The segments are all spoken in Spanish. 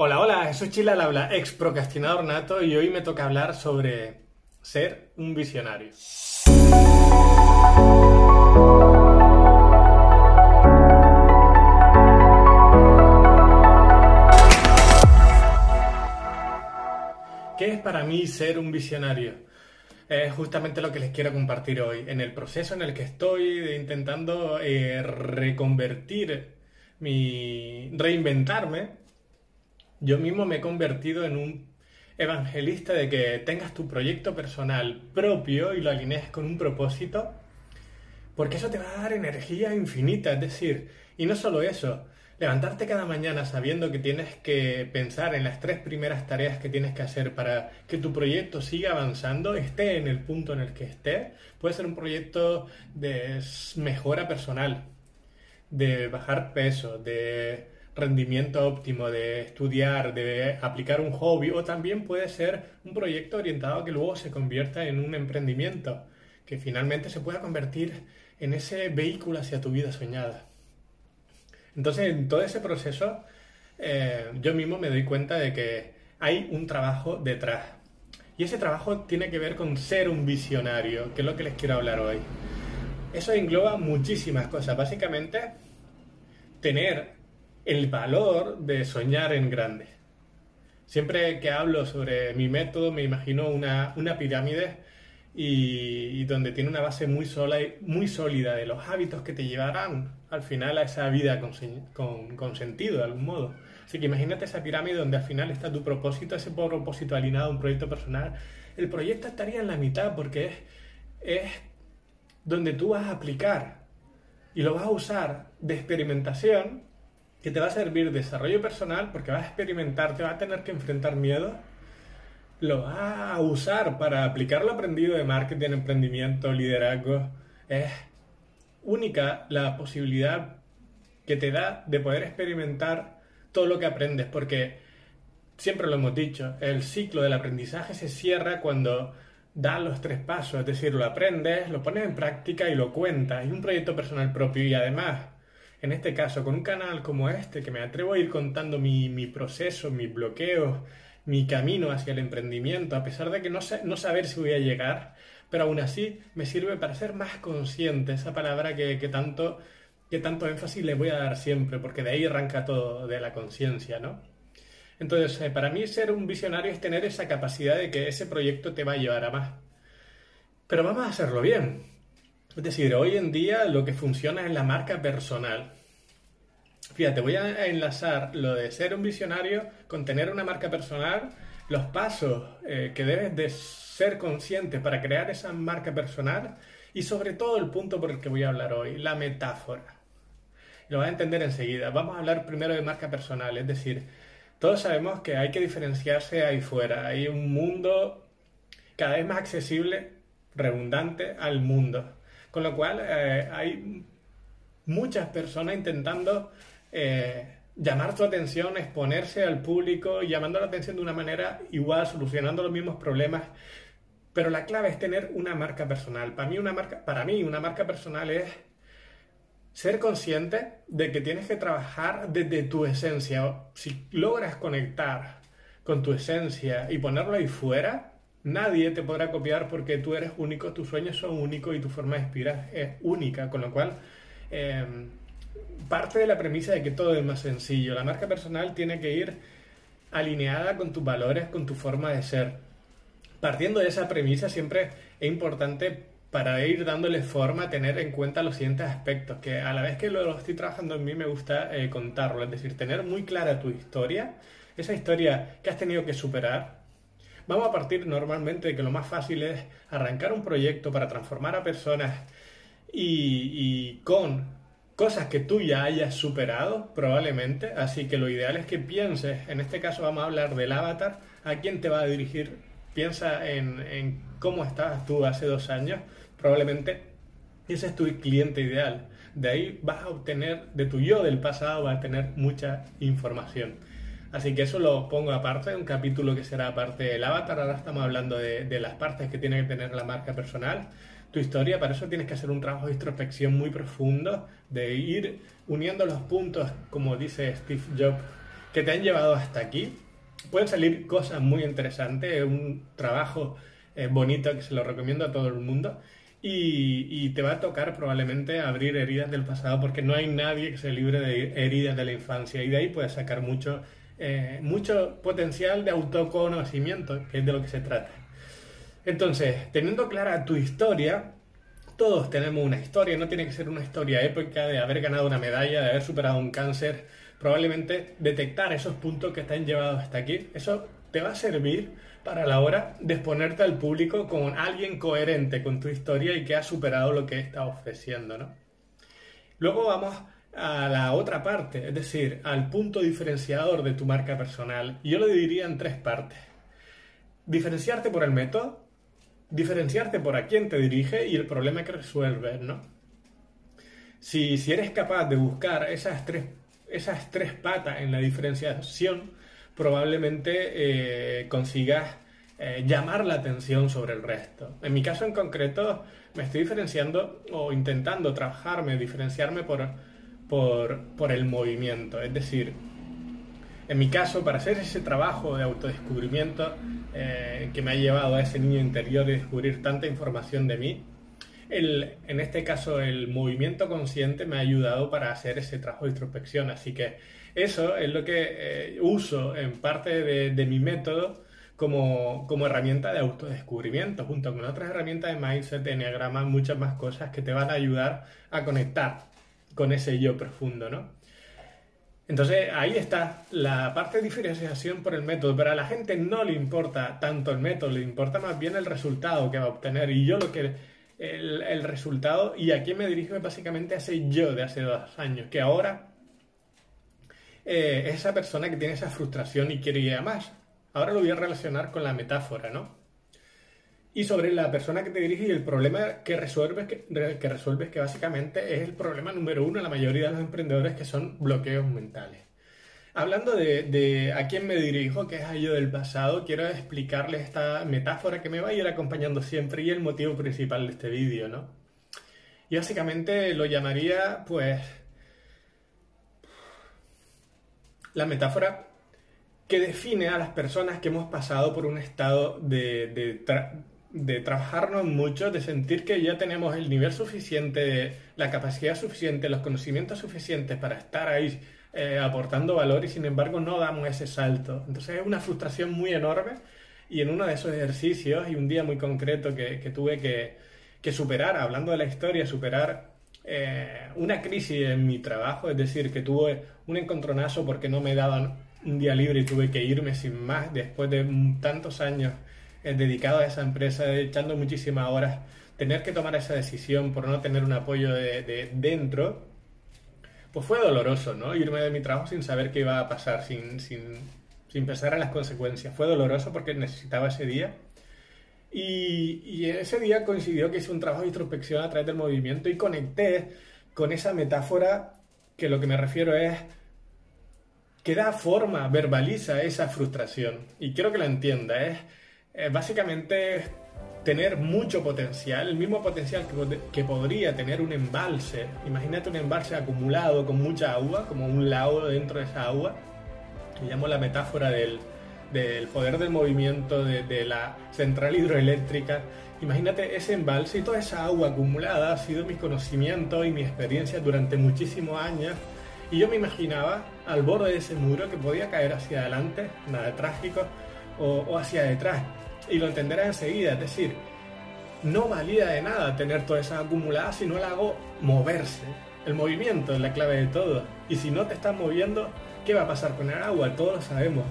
Hola, hola, soy Chila al habla, ex procrastinador nato, y hoy me toca hablar sobre ser un visionario. ¿Qué es para mí ser un visionario? Es justamente lo que les quiero compartir hoy. En el proceso en el que estoy intentando eh, reconvertir mi. reinventarme, yo mismo me he convertido en un evangelista de que tengas tu proyecto personal propio y lo alinees con un propósito, porque eso te va a dar energía infinita, es decir, y no solo eso, levantarte cada mañana sabiendo que tienes que pensar en las tres primeras tareas que tienes que hacer para que tu proyecto siga avanzando, esté en el punto en el que esté, puede ser un proyecto de mejora personal, de bajar peso, de rendimiento óptimo, de estudiar, de aplicar un hobby o también puede ser un proyecto orientado a que luego se convierta en un emprendimiento, que finalmente se pueda convertir en ese vehículo hacia tu vida soñada. Entonces, en todo ese proceso, eh, yo mismo me doy cuenta de que hay un trabajo detrás. Y ese trabajo tiene que ver con ser un visionario, que es lo que les quiero hablar hoy. Eso engloba muchísimas cosas. Básicamente, tener el valor de soñar en grande. Siempre que hablo sobre mi método me imagino una, pirámide y, donde tiene una base muy, sólida de los hábitos que te llevarán al final a esa vida con, con, sentido de algún modo. Así que imagínate esa pirámide donde al final está tu propósito, ese propósito alineado a un proyecto personal. El proyecto estaría en la mitad porque es, es donde tú vas a aplicar y lo vas a usar de experimentación que te va a servir desarrollo personal porque vas a experimentar, te vas a tener que enfrentar miedo, lo vas a usar para aplicar lo aprendido de marketing, emprendimiento, liderazgo. Es única la posibilidad que te da de poder experimentar todo lo que aprendes porque siempre lo hemos dicho, el ciclo del aprendizaje se cierra cuando das los tres pasos, es decir, lo aprendes, lo pones en práctica y lo cuentas. Y un proyecto personal propio y además en este caso, con un canal como este, que me atrevo a ir contando mi, proceso, mis bloqueos, mi camino hacia el emprendimiento, a pesar de que no, sé, no saber si voy a llegar, pero aún así me sirve para ser más consciente, esa palabra que, tanto, que tanto énfasis le voy a dar siempre, porque de ahí arranca todo, de la conciencia, ¿no? Entonces, eh, para mí ser un visionario es tener esa capacidad de que ese proyecto te va a llevar a más. Pero vamos a hacerlo bien. Es decir, hoy en día lo que funciona es la marca personal. Fíjate, voy a enlazar lo de ser un visionario con tener una marca personal, los pasos eh, que debes de ser consciente para crear esa marca personal y sobre todo el punto por el que voy a hablar hoy, la metáfora. Lo vas a entender enseguida. Vamos a hablar primero de marca personal, es decir, todos sabemos que hay que diferenciarse ahí fuera. Hay un mundo cada vez más accesible, redundante al mundo. Con lo cual eh, hay muchas personas intentando eh, llamar tu atención, exponerse al público, llamando la atención de una manera igual, solucionando los mismos problemas. Pero la clave es tener una marca personal. Para mí una marca, para mí una marca personal es ser consciente de que tienes que trabajar desde tu esencia. Si logras conectar con tu esencia y ponerlo ahí fuera, Nadie te podrá copiar porque tú eres único, tus sueños son únicos y tu forma de inspirar es única, con lo cual em, parte de la premisa de que todo es más sencillo. La marca personal tiene que ir alineada con tus valores, con tu forma de ser. Partiendo de esa premisa siempre es importante para ir dándole forma tener en cuenta los siguientes aspectos, que a la vez que lo, estoy trabajando en mí me gusta eh, contarlo, es decir, tener muy clara tu historia, esa historia que has tenido que superar, Vamos a partir normalmente de que lo más fácil es arrancar un proyecto para transformar a personas y, con cosas que tú ya hayas superado, probablemente. Así que lo ideal es que pienses, en este caso vamos a hablar del avatar, a quién te va a dirigir. Piensa en, en cómo estabas tú hace dos años, probablemente ese es tu cliente ideal. De ahí vas a obtener, de tu yo del pasado, vas a tener mucha información. Así que eso lo pongo aparte, un capítulo que será aparte del avatar. Ahora estamos hablando de, las partes que tiene que tener la marca personal. Tu historia, para eso tienes que hacer un trabajo de introspección muy profundo, de ir uniendo los puntos, como dice Steve Jobs, que te han llevado hasta aquí. Pueden salir cosas muy interesantes, es un trabajo eh, bonito que se lo recomiendo a todo el mundo. Y, te va a tocar probablemente abrir heridas del pasado porque no hay nadie que se libre de heridas de la infancia y de ahí puedes sacar mucho, eh, mucho potencial de autoconocimiento, que es de lo que se trata. Entonces, teniendo clara tu historia, todos tenemos una historia, no tiene que ser una historia épica de haber ganado una medalla, de haber superado un cáncer, probablemente detectar esos puntos que te han llevado hasta aquí, eso te va a servir para la hora de exponerte al público con alguien coherente con tu historia y que ha superado lo que está ofreciendo, ¿no? Luego vamos a la otra parte, es decir, al punto diferenciador de tu marca personal. Yo lo dividiría en tres partes. Diferenciarte por el método, diferenciarte por a quién te dirige y el problema que resuelves, ¿no? Si, si eres capaz de buscar esas tres, esas tres patas en la diferenciación, probablemente eh, consigas eh, llamar la atención sobre el resto. En mi caso en concreto, me estoy diferenciando o intentando trabajarme, diferenciarme por, por, por el movimiento. Es decir, en mi caso, para hacer ese trabajo de autodescubrimiento eh, que me ha llevado a ese niño interior y descubrir tanta información de mí, el, en este caso el movimiento consciente me ha ayudado para hacer ese trabajo de introspección. Así que eso es lo que eh, uso en parte de, de mi método como, como, herramienta de autodescubrimiento, junto con otras herramientas de mindset, de enneagrama, muchas más cosas que te van a ayudar a conectar con ese yo profundo, ¿no? Entonces ahí está la parte de diferenciación por el método, pero a la gente no le importa tanto el método, le importa más bien el resultado que va a obtener. Y yo lo que el, resultado y a quién me dirijo básicamente a ese yo de hace dos años, que ahora eh, es esa persona que tiene esa frustración y quiere ir a más. Ahora lo voy a relacionar con la metáfora, ¿no? Y sobre la persona que te dirige y el problema que resuelves, que, que resuelves, que básicamente es el problema número uno en la mayoría de los emprendedores, que son bloqueos mentales. Hablando de, de, a quién me dirijo, que es a yo del pasado, quiero explicarles esta metáfora que me va a ir acompañando siempre y el motivo principal de este vídeo, ¿no? Y básicamente lo llamaría, pues, la metáfora que define a las personas que hemos pasado por un estado de, de, de trabajarnos mucho, de sentir que ya tenemos el nivel suficiente, la capacidad suficiente, los conocimientos suficientes para estar ahí eh, aportando valor y sin embargo no damos ese salto. Entonces es una frustración muy enorme y en uno de esos ejercicios y un día muy concreto que, tuve que, superar, hablando de la historia, superar eh, una crisis en mi trabajo, es decir, que tuve un encontronazo porque no me daban un día libre y tuve que irme sin más después de tantos años dedicado a esa empresa, echando muchísimas horas, tener que tomar esa decisión por no tener un apoyo de, dentro, pues fue doloroso, ¿no? Irme de mi trabajo sin saber qué iba a pasar, sin, sin, sin pensar en las consecuencias. Fue doloroso porque necesitaba ese día. Y, y, ese día coincidió que hice un trabajo de introspección a través del movimiento y conecté con esa metáfora que lo que me refiero es que da forma, verbaliza esa frustración. Y quiero que la entienda, es eh, básicamente tener mucho potencial, el mismo potencial que, podría tener un embalse. Imagínate un embalse acumulado con mucha agua, como un lago dentro de esa agua. Le llamo la metáfora del, poder del movimiento de, la central hidroeléctrica. Imagínate ese embalse y toda esa agua acumulada ha sido mi conocimiento y mi experiencia durante muchísimos años. Y yo me imaginaba al borde de ese muro que podía caer hacia adelante, nada trágico, o hacia detrás y lo entenderás enseguida. Es decir, no valía de nada tener toda esa acumulada si no la hago moverse. El movimiento es la clave de todo. Y si no te estás moviendo, ¿qué va a pasar con el agua? Todos lo sabemos.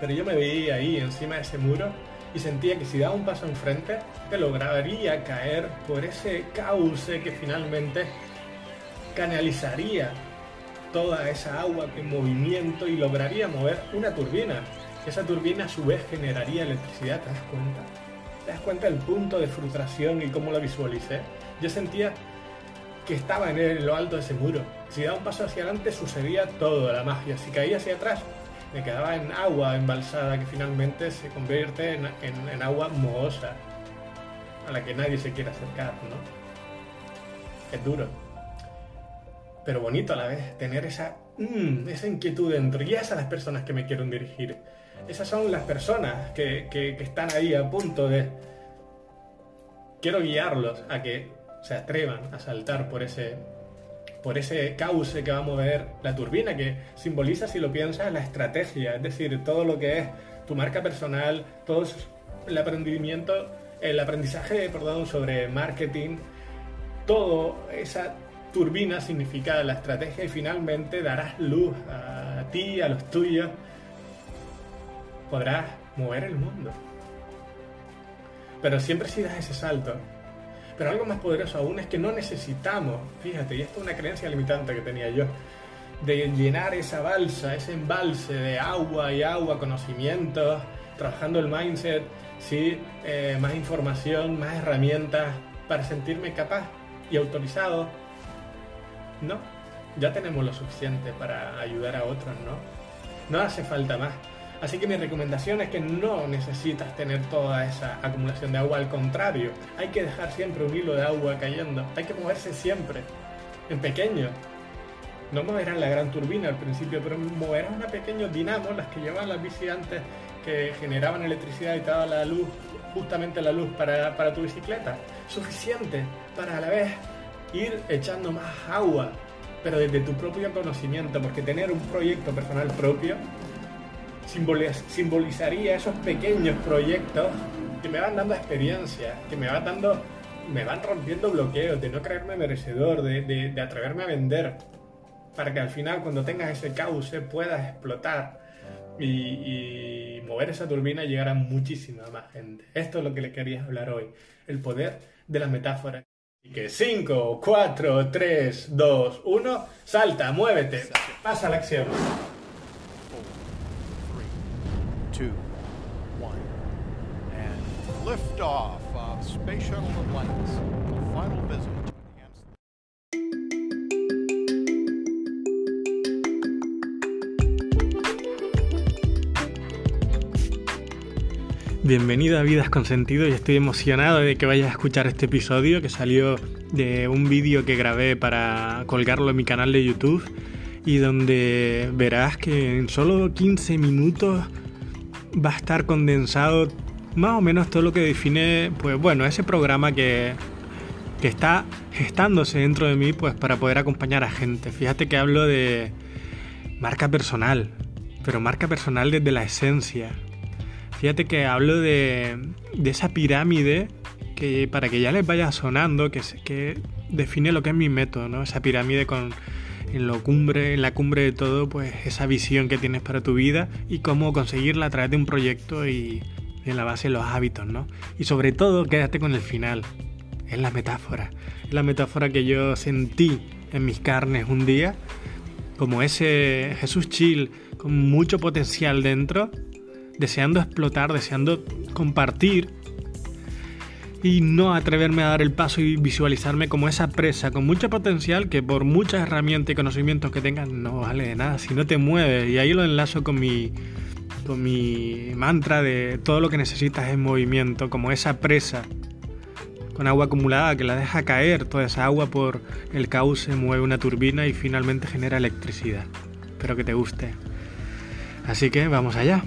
Pero yo me veía ahí encima de ese muro y sentía que si daba un paso enfrente, te lograría caer por ese cauce que finalmente canalizaría toda esa agua en movimiento y lograría mover una turbina esa turbina a su vez generaría electricidad, ¿te das cuenta? ¿Te das cuenta del punto de frustración y cómo lo visualicé? Yo sentía que estaba en lo alto de ese muro. Si daba un paso hacia adelante sucedía todo, la magia. Si caía hacia atrás, me quedaba en agua embalsada que finalmente se convierte en, agua mohosa, a la que nadie se quiere acercar, ¿no? Es duro. Pero bonito a la vez, tener esa mm, esa inquietud dentro. Y son las personas que me quieren dirigir. Esas son las personas que, están ahí a punto de... Quiero guiarlos a que se atrevan a saltar por ese, por ese cauce que va a mover la turbina, que simboliza, si lo piensas, la estrategia, es decir, todo lo que es tu marca personal, todo el aprendimiento, el aprendizaje, perdón, sobre marketing, todo esa turbina significa la estrategia y finalmente darás luz a ti, a los tuyos, podrás mover el mundo. Pero siempre si das ese salto, pero algo más poderoso aún es que no necesitamos, fíjate, y esto es una creencia limitante que tenía yo, de llenar esa balsa, ese embalse de agua y agua, conocimientos, trabajando el mindset, ¿sí? Eh, más información, más herramientas para sentirme capaz y autorizado. No, ya tenemos lo suficiente para ayudar a otros, ¿no? No hace falta más. Así que mi recomendación es que no necesitas tener toda esa acumulación de agua, al contrario, hay que dejar siempre un hilo de agua cayendo, hay que moverse siempre, en pequeño. No moverán la gran turbina al principio, pero moverán una pequeña dinamo, las que llevaban las bici antes, que generaban electricidad y te daban la luz, justamente la luz para, para tu bicicleta. Suficiente para a la vez ir echando más agua, pero desde tu propio conocimiento, porque tener un proyecto personal propio simbolizaría esos pequeños proyectos que me van dando experiencia, que me van dando, me van rompiendo bloqueos, de no creerme merecedor, de, atreverme a vender, para que al final cuando tengas ese cauce puedas explotar y, mover esa turbina y llegar a muchísima más gente. Esto es lo que le quería hablar hoy, el poder de las metáforas. Y que 5, 4, 3, 2, 1, salta, muévete, pasa la acción. Bienvenido a Vidas con Sentido y estoy emocionado de que vayas a escuchar este episodio que salió de un vídeo que grabé para colgarlo en mi canal de YouTube y donde verás que en solo 15 minutos va a estar condensado más o menos todo lo que define, pues bueno, ese programa que, que está gestándose dentro de mí, pues para poder acompañar a gente. Fíjate que hablo de marca personal, pero marca personal desde la esencia. Fíjate que hablo de, de esa pirámide que para que ya les vaya sonando, que, que define lo que es mi método, ¿no? Esa pirámide con en, lo cumbre, en la cumbre de todo, pues esa visión que tienes para tu vida y cómo conseguirla a través de un proyecto y en la base de los hábitos, ¿no? Y sobre todo, quédate con el final. Es la metáfora. Es la metáfora que yo sentí en mis carnes un día, como ese Jesús chill con mucho potencial dentro, deseando explotar, deseando compartir y no atreverme a dar el paso y visualizarme como esa presa con mucho potencial que por muchas herramientas y conocimientos que tengas no vale de nada si no te mueves. Y ahí lo enlazo con mi, mi mantra de todo lo que necesitas es movimiento, como esa presa con agua acumulada que la deja caer, toda esa agua por el cauce mueve una turbina y finalmente genera electricidad. Espero que te guste. Así que vamos allá.